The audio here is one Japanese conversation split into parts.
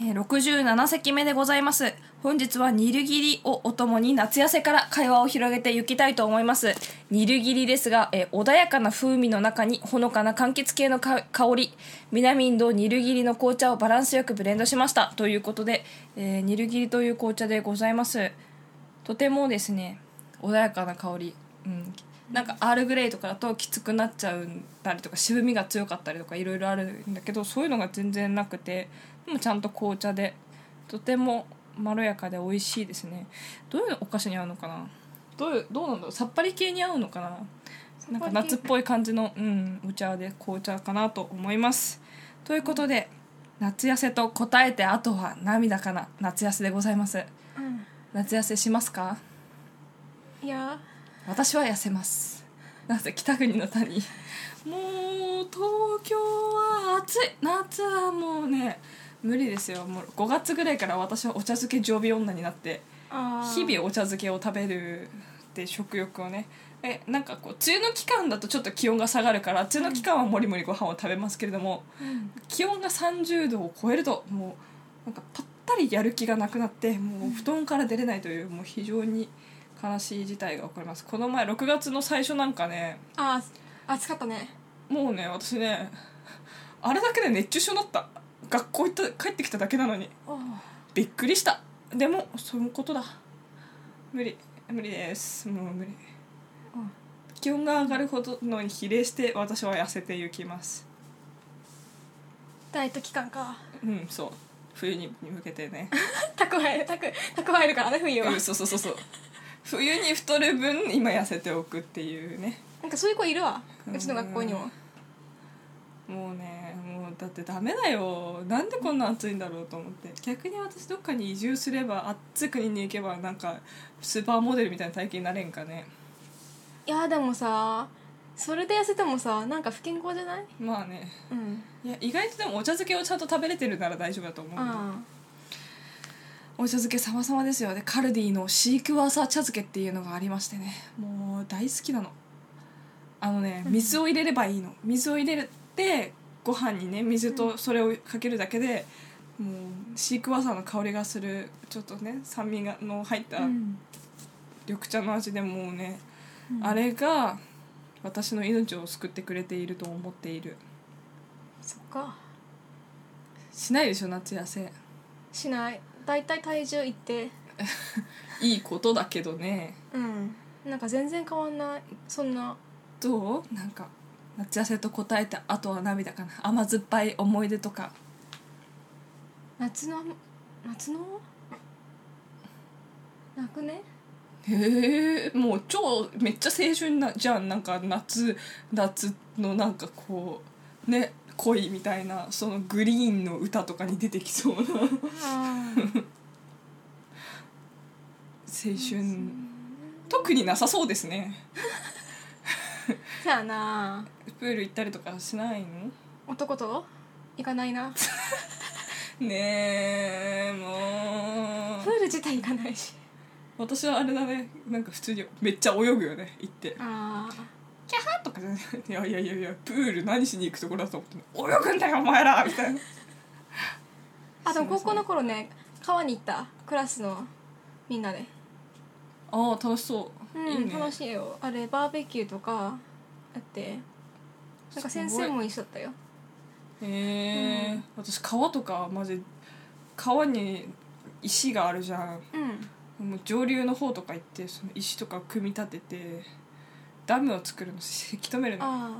えー67席目でございます。本日はニルギリをお供に夏痩せから会話を広げていきたいと思います。ニルギリですが、えー穏やかな風味の中にほのかな柑橘系の香り。南インドニルギリの紅茶をバランスよくブレンドしました。ということで、えーニルギリという紅茶でございます。とてもですね穏やかな香り、うん、なんかアールグレイとかだときつくなっちゃうたりとか渋みが強かったりとかいろいろあるんだけどそういうのが全然なくて。でもちゃんと紅茶でとてもまろやかで美味しいですね。どういうお菓子に合うのかな？どういうどうなんだろう？さっぱり系に合うのかな？なんか夏っぽい感じの、うん、お茶で紅茶かなと思います。ということで夏痩せと答えてあとは涙かな。夏痩せでございます。うん。夏痩せしますか？いや。私は痩せます。なぜ北国の谷。もう東京は暑い。夏はもうね無理ですよ。もう5月ぐらいから私はお茶漬け常備女になって日々お茶漬けを食べるって食欲をね。えなんかこう梅雨の期間だとちょっと気温が下がるから梅雨の期間はもりもりご飯を食べますけれどもうん。気温が30度を超えるともうなんかぱったりやる気がなくなってもう布団から出れないというもう非常に悲しい事態が起こります。この前6月の最初なんかねあー暑かったね。もうね私ねあれだけで熱中症になった学校行った帰ってきただけなのに。あびっくりした。でもそういうことだ。無理。無理です。もう無理。うん気温が上がるほどのに比例して私は痩せていきます。ダイエット期間か。うんそう。冬に向けてね。蓄え蓄蓄えるからね冬は。うんそうそうそうそう。冬に太る分今痩せておくっていうね。なんかそういう子いるわ。うちの学校にも。もうねだってダメだよ。なんでこんな暑いんだろうと思って。逆に私どっかに移住すれば暑い国に行けばなんかスーパーモデルみたいな体型になれんかね。いやでもさそれで痩せてもさなんか不健康じゃない？まあね。うん。いや意外とでもお茶漬けをちゃんと食べれてるなら大丈夫だと思う、あお茶漬け様々ですよ。でカルディのシークワーサー茶漬けっていうのがありましてね。もう大好きなの。あのね水を入れればいいの。水を入れてご飯にね水とそれをかけるだけでもうシークワーサーの香りがするちょっとね酸味がの入った緑茶の味でもうね、うん。あれが私の命を救ってくれていると思っている。そっか。しないでしょ夏痩せ。しない。大体体重いって。いいことだけどね。うん。なんか全然変わんない。そんな。どう？なんか夏痩せと答えてあとは涙かな甘酸っぱい思い出とか夏の夏の泣くねへえもう超めっちゃ青春なじゃんなんか夏夏のなんかこうね恋みたいなそのグリーンの歌とかに出てきそうな青春特になさそうですね そやな。プール行ったりとかしないの？男と？行かないな。ねえもう。プール自体行かないし。私はあれだね。なんか普通にめっちゃ泳ぐよね行って。あキャーとかじゃない？いやいやいやいやプール何しに行くところだと思って泳ぐんだよお前ら！みたいな。あでも高校の頃ね川に行った？クラスのみんなで。ああ楽しそう、うん。いいね楽しいよ。あれバーベキューとかあってなんか先生も一緒だったよ。へえ、うん。私川とかマジ川に石があるじゃん。うん。もう上流の方とか行ってその石とか組み立ててダムを作るのせき止めるの。っあ。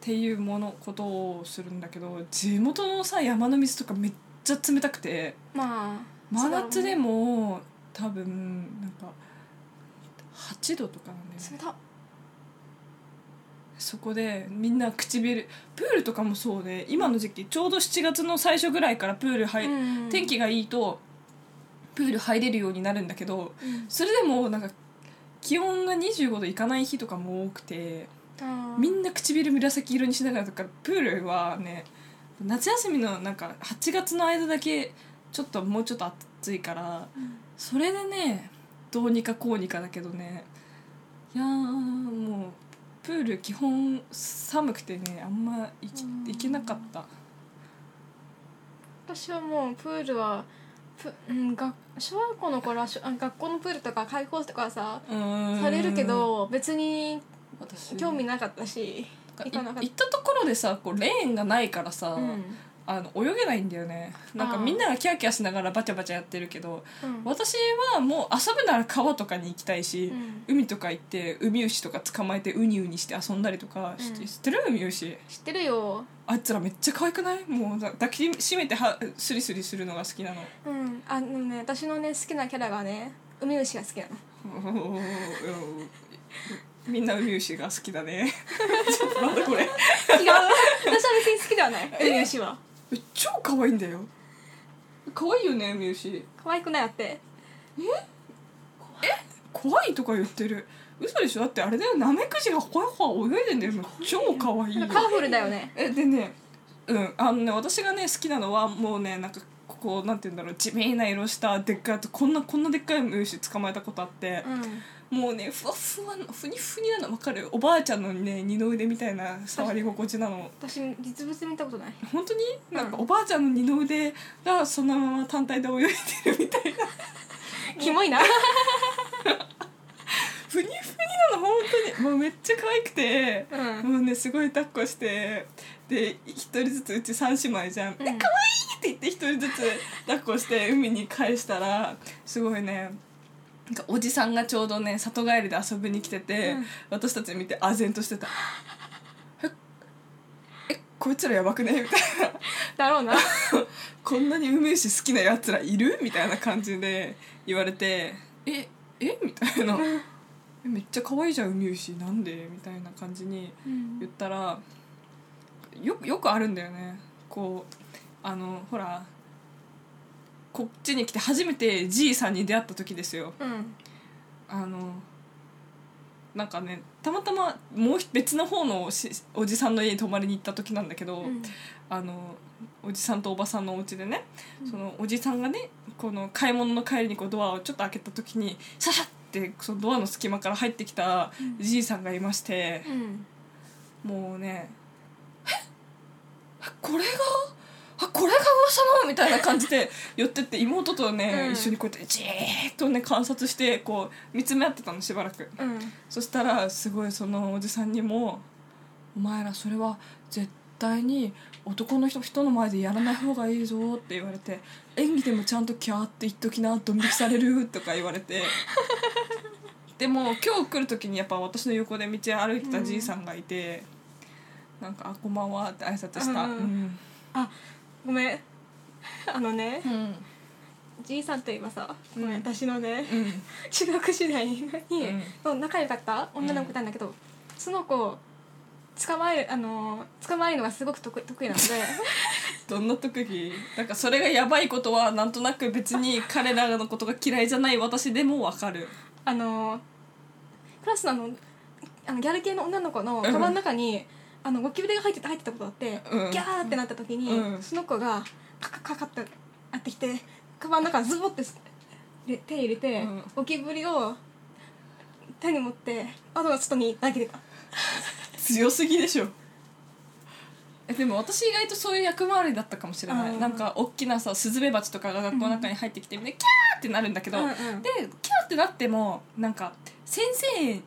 ていうものことをするんだけど地元のさ山の水とかめっちゃ冷たくて。あまあ真夏でもも多分なんか8度とかなんだよね。冷たそこでみんな唇プールとかもそうで今の時期ちょうど7月の最初ぐらいからプール入、うん。天気がいいとプール入れるようになるんだけどうん。それでもなんか気温が25度いかない日とかも多くてみなんな唇紫色にしながらとかプールはね夏休みのなんか8月の間だけちょっともうちょっと暑いからそれでねどうにかこうにかだけどね。いやーもうプール基本寒くてねあんま行きうん。行けなかった。私はもうプールはプ、うん、が小学校の頃はしょあ学校のプールとか開放とかささされるけど別に私。興味なかったし行っ行ったところでさこうレーンがないからさ、たうんあの泳げないんだよね。なんかみんながキャーキャーしながらバチャバチャやってるけどうん。私はもう遊ぶなら川とかに行きたいし、うん。海とか行ってウミウシとか捕まえてウニウニして遊んだりとかして、うん。知ってるウミウシ知ってるよ。あいつらめっちゃ可愛くない？もうだ抱きしめてはスリスリするのが好きなの。うん。あのね私のね好きなキャラがねウミウシが好きなの。みんなウミウシが好きだね。ちょっとなんだこれ。違う。私は別に好きではない。ウミウシはえ超可愛いんだよ。可愛いよねウミウシ。可愛くないあって。怖いとか言ってる。嘘でしょ？だってあれだよ。ナメクジがほやほや泳いでんだよ。超可愛いカラフルだよね。えでねうんあのね私がね好きなのはもうねなんかここなんて言うんだろう。地味な色したでっかいとこんなこんなでっかいウミウシ捕まえたことあって。う、んもうねふわふわのふにふになの分かる。おばあちゃんのね二の腕みたいな触り心地なの。私実物見たことない。本当に？なんかうんおばあちゃんの二の腕がそのまま単体で泳いでるみたいな。キモいな。ふにふになの本当に。もうめっちゃ可愛くて、うん。もうねすごい抱っこして。で一人ずつうち三姉妹じゃん「うん。え可愛いって言って一人ずつ抱っこして海に返したらすごいねなんかおじさんがちょうどね里帰りで遊びに来てて、うん。私たち見て唖然としてた「ええこいつらやばくね?」みたいな。だろうな「こんなに海牛好きなやつらいる?」みたいな感じで言われて「ええ？みたいな「えめっちゃ可愛いじゃん海牛なんで?」みたいな感じに言ったらよよくあるんだよね。こうあのほらこっちに来て初めてじいさんに出会った時ですよ。うん。あのなんかねたまたまもう別の方のしおじさんの家に泊まりに行った時なんだけど、うん。あのおじさんとおばさんのお家でね、うん。そのおじさんがねこの買い物の帰りにこうドアをちょっと開けた時にシャシャってそのドアの隙間から入ってきたうん。じいさんがいまして、うん。もうね「ええこれが？あこれが噂の?」みたいな感じで寄ってって妹とね、うん。一緒にこうやってじーっとね観察してこう見つめ合ってたのしばらく。うん。そしたらすごいそのおじさんにも「お前らそれは絶対に男の人人の前でやらない方がいいぞ」って言われて「演技でもちゃんとキャーって言っときなドン引きされる」とか言われて。でも今日来る時にやっぱ私の横で道歩いてたじいさんがいて「なんかあこんばんは」って挨拶した。うん。うん。あごめん。あのねうん。じいさんといえばさごめんうん私のねうん。中学時代にうん。の仲良かった女の子いたんだけどその子捕まえるあの捕まえるのがすごく得意得意なので どんな特技？なんかそれがやばいことはなんとなく別に 彼らのことが嫌いじゃない私でもわかる。あのクラスのあのあのギャル系の女の子のカバンの中に、あのゴキブリが入ってた入ってたことがあって、うん。ギャーってなった時に、うん。その子がカカカカってやってきてカバンの中にズボってで手入れて、うん。ゴキブリを手に持って窓の外に投げてた。強すぎでしょ。えでも私意外とそういう役回りだったかもしれない、うん。なんか大きなさスズメバチとかが学校の中に入ってきてみんなキャーってなるんだけど、うんうん。でキャーってなってもなんか先生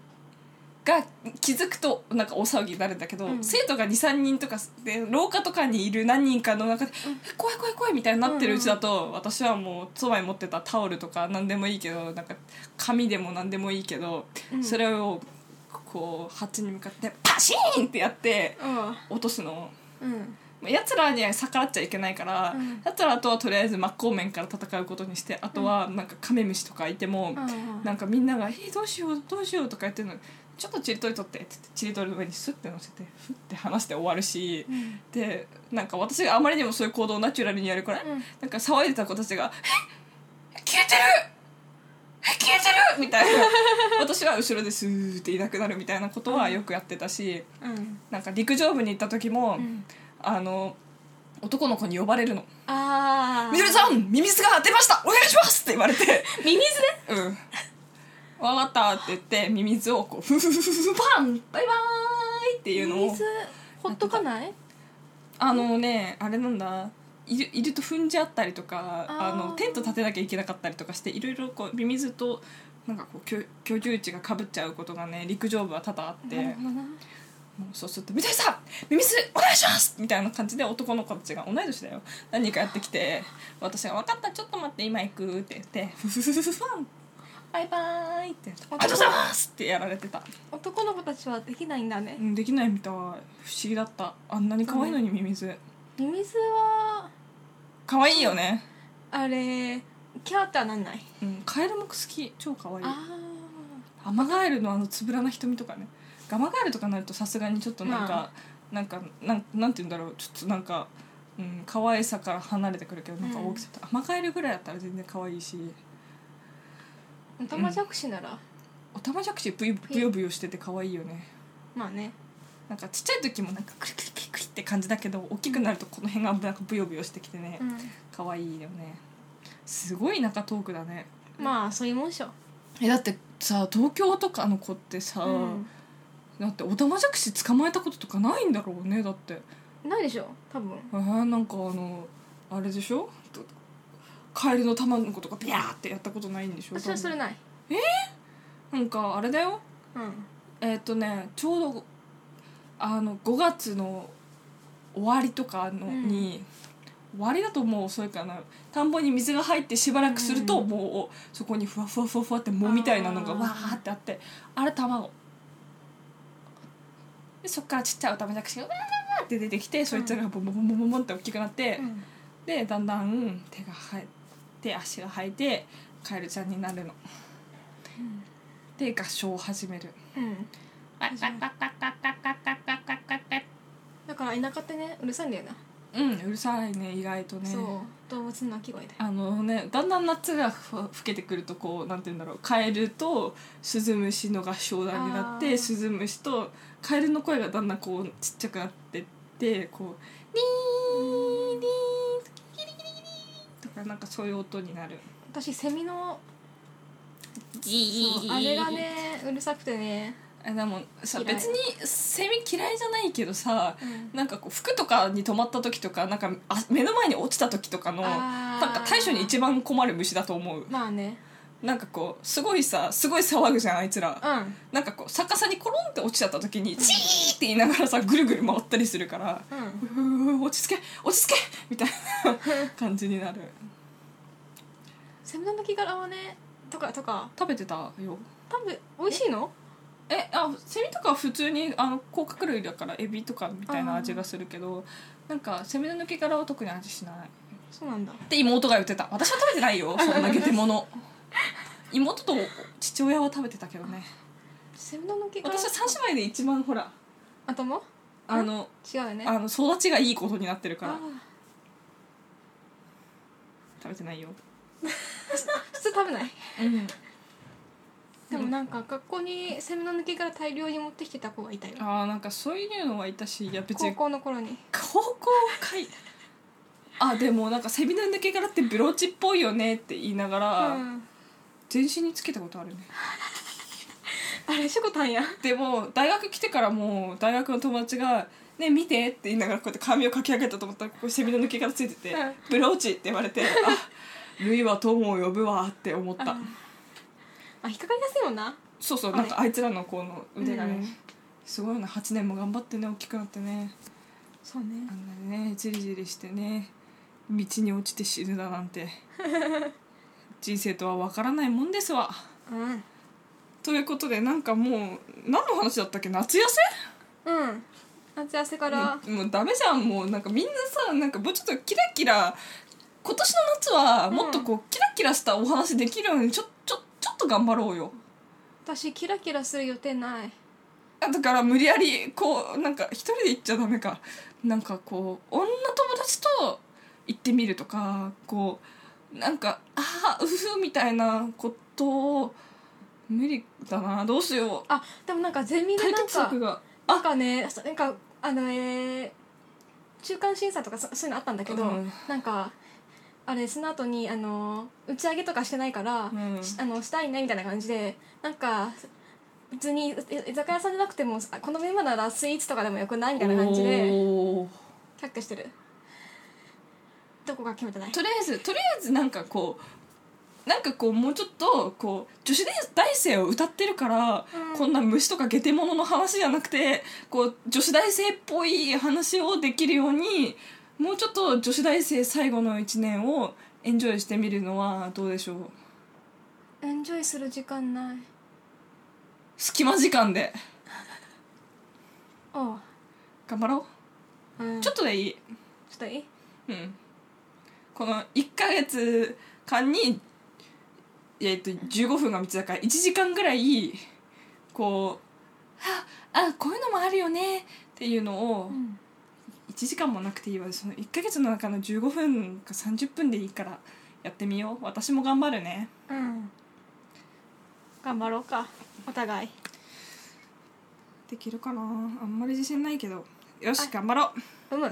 が気づくとなんか大騒ぎになるんだけど、うん。生徒が23人とかで廊下とかにいる何人かの中で「え怖い怖い怖い」みたいになってるうちだと、私はもうそばに持ってたタオルとか何でもいいけどなんか紙でも何でもいいけど、うん。それをこう蜂に向かってパシーンってやって落とすの。うん。やつらには逆らっちゃいけないから、うん。やつらとはとりあえず真っ向面から戦うことにしてあとはなんかカメムシとかいても、うんなんかみんなが「えーどうしようどうしよう」とか言ってるのちょっとチリ取り取って」って言ってチリ取りの上にスッて乗せてフッて離して終わるし、うん。でなんか私があまりにもそういう行動をナチュラルにやるから、うん。なんか騒いでた子たちが「え消えてる！え消えてる!」る!」みたいな。私は後ろでスーっていなくなるみたいなことはよくやってたし、うん。なんか陸上部に行った時も、うん。あの男の子に呼ばれるの「ああみどりさんミミズが出ました！お願いします!」って言われて。ミミズうん分かったって言ってミミズをこうフフフフフパンバイバーイっていうのをミミズほっとかない？あのねあれなんだ。いるいると踏んじゃったりとかああーのテント立てなきゃいけなかったりとかしていろいろこうミミズとなんかこう居居住地がかぶっちゃうことがね陸上部は多々あって、もうそうすると「みどりさんミミズお願いします!」みたいな感じで男の子たちが同い年だよ。何人かやってきて私が「分かったちょっと待って今行く」って言って「フフフフフファンバイバーイ」って「ありがとうございます!」ってやられてた、男の子たちはできないんだね。うん、できないみたい。不思議だった。あんなに可愛いのにミミズ。ミミズは。可愛いよね。あれキャーってはなんない？うんカエルも好き。超可愛い。あアマガエルのあのつぶらな瞳とかね。ガマガエルとかになるとさすがにちょっとなんか、まなんかなんなんて言うんだろう。ちょっとなんかうん可愛さから離れてくるけどなんか大きさと、アマガエルぐらいだったら全然可愛いしあオタマジャクシなら、オタマジャクシブヨブヨブヨしてて可愛いよね。まあね。なんかちっちゃい時もなんかクリクリクリクリって感じだけど大きくなるとこの辺がなんかブヨブヨしてきてね、うん。可愛いよね。すごい中トークだね。まあそういうもんでしょ。えだってさ東京とかの子ってさ、うん。だってオタマジャクシ捕まえたこととかないんだろうねだって。ないでしょ多分。えー、なんかあのあれでしょ？とカエルの卵とかビャーってや。ったことないんでしょ私はそれない。なんかあれだよ。うん。えっ、とねちょうどあの5月の終わりとかのうん。に、終わりだともう遅いかな。田んぼに水が入ってしばらくすると、うん。もうそこにふわふわふわふわって藻みたいなのがわーってあってあれ卵。でそっからちっちゃいオタマジャクシがわーって出てきて、そいつらがボンボンボンボンボンボンって大きくなって、うん。でだんだん手が生えて足が生えてカエルちゃんになるの。で合唱を始める。うん。だから田舎ってねうるさいんだよな、うんうるさいね意外とね。そう。動物の鳴き声で。あのねだんだん夏がふふけてくるとこうなんて言うんだろう。カエルとスズムシの合唱団になっあー。てスズムシとカエルの声がだんだんこうちっちゃくなってってこうリリとかなんかそういう音になる。私セミのギそうあれがねうるさくてね、えでもさ嫌い。別にセミ嫌いじゃないけどさうん。なんかこう服とかに止まった時とかなんかあ目の前に落ちた時とかのあー。なんか対処に一番困る虫だと思う。まあねなんかこうすごいさすごい騒ぐじゃんあいつら。うん。なんかこう逆さにコロンって落ちちゃった時にチーって言いながらさぐるぐる回ったりするからうん。うー落ち着け落ち着けみたいな感じになる。セミの鳴き殻はねとかとか。食べてたよ。多分美味しいの？えあセミとかは普通にあの甲殻類だからエビとかみたいな味がするけどなんかセミの抜け殻は特に味しない。そうなんだ。って妹が言ってた。私は食べてないよそんなゲテモノ 妹と父親は食べてたけどね。の鳴き殻私は三姉妹で一番ほら頭あの違うよね。あの育ちがいいことになってるから。あ食べてないよ。ー 普通食べない？うん。でもなんか学校にセミの抜け殻大量に持ってきてた子がいたよ。ああなんかそういうのはいたしいや別高に校の頃に。高校かい。あでもなんかセミの抜け殻ってブローチっぽいよねって言いながら、うん全身につけたことあるね。あれしょこたんや。でも大学来てからもう大学の友達が「ね見て」って言いながらこうやって髪をかき上げたと思ったらここにセミの抜け殻ついててうん「ブローチ」って言われて「あルイは友を呼ぶわ」って思った。ああ引っかかりやすいもんな。そうそうなんかあいつらのこの腕がね、うんすごいな8年も頑張ってね大きくなってね。そうね。あんなにねじりじりしてね道に落ちて死ぬだなんて 人生とは分からないもんですわ。うん。ということでなんかもう何の話だったっけ？夏痩せ？うん。夏痩せから。もうもうダメじゃん。もうなんかみんなさなんかもうちょっとキラキラ今年の夏はもっとこう、キラキラしたお話できるようにちょちょちょっと頑張ろうよ。私キラキラする予定ない。あだから無理やりこうなんか一人で行っちゃダメか。なんかこう女友達と行ってみるとかこうなんかああうふみたいなことを無理だな。どうしよう。あでもなんかゼミで解なんかが。なんかねそなんかあのえー中間審査とかそそういうのあったんだけど、うん。なんかあれその後にあの打ち上げとかしてないから、うん。しあのしたいねみたいな感じでなんか別に居酒屋さんじゃなくてもあこのメンバーならスイーツとかでもよくないみたいな感じでおー。却下してるどこか決めてない？とりあえずとりあえずなんかこうなんかこうもうちょっとこう女子大生を歌ってるから、うん。こんな虫とかゲテモノの話じゃなくてこう女子大生っぽい話をできるようにもうちょっと女子大生最後の1年をエンジョイしてみるのはどうでしょう？エンジョイする時間ない。隙間時間で。おう、頑張ろう。ん、うちょっとでいい。ちょっといい？うんこの1ヶ月間にえっと15分が3つだから1時間ぐらいこうああこういうのもあるよねっていうのをうん。1時間もなくていいわ。その1ヶ月の中の15分か30分でいいからやってみよう。私も頑張るね。うん。頑張ろうか。お互い。できるかな。あんまり自信ないけど。よし頑張ろう。うむ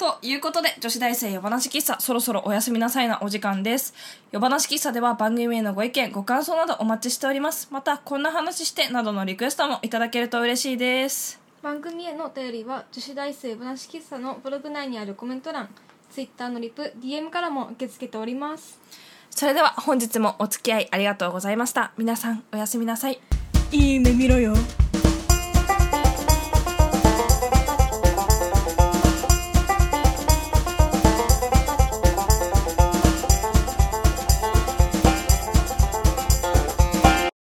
ということで、女子大生夜話喫茶、そろそろおやすみなさいなお時間です。夜話喫茶では番組へのご意見、ご感想などお待ちしております。また、こんな話して、などのリクエストもいただけると嬉しいです。番組へのお便りは女子大生話喫茶のブログ内にあるコメント欄 Twitter のリプ DM からも受け付けておりますそれでは本日もお付き合いありがとうございました。皆さん、おやすみなさい。いい夢見ろよ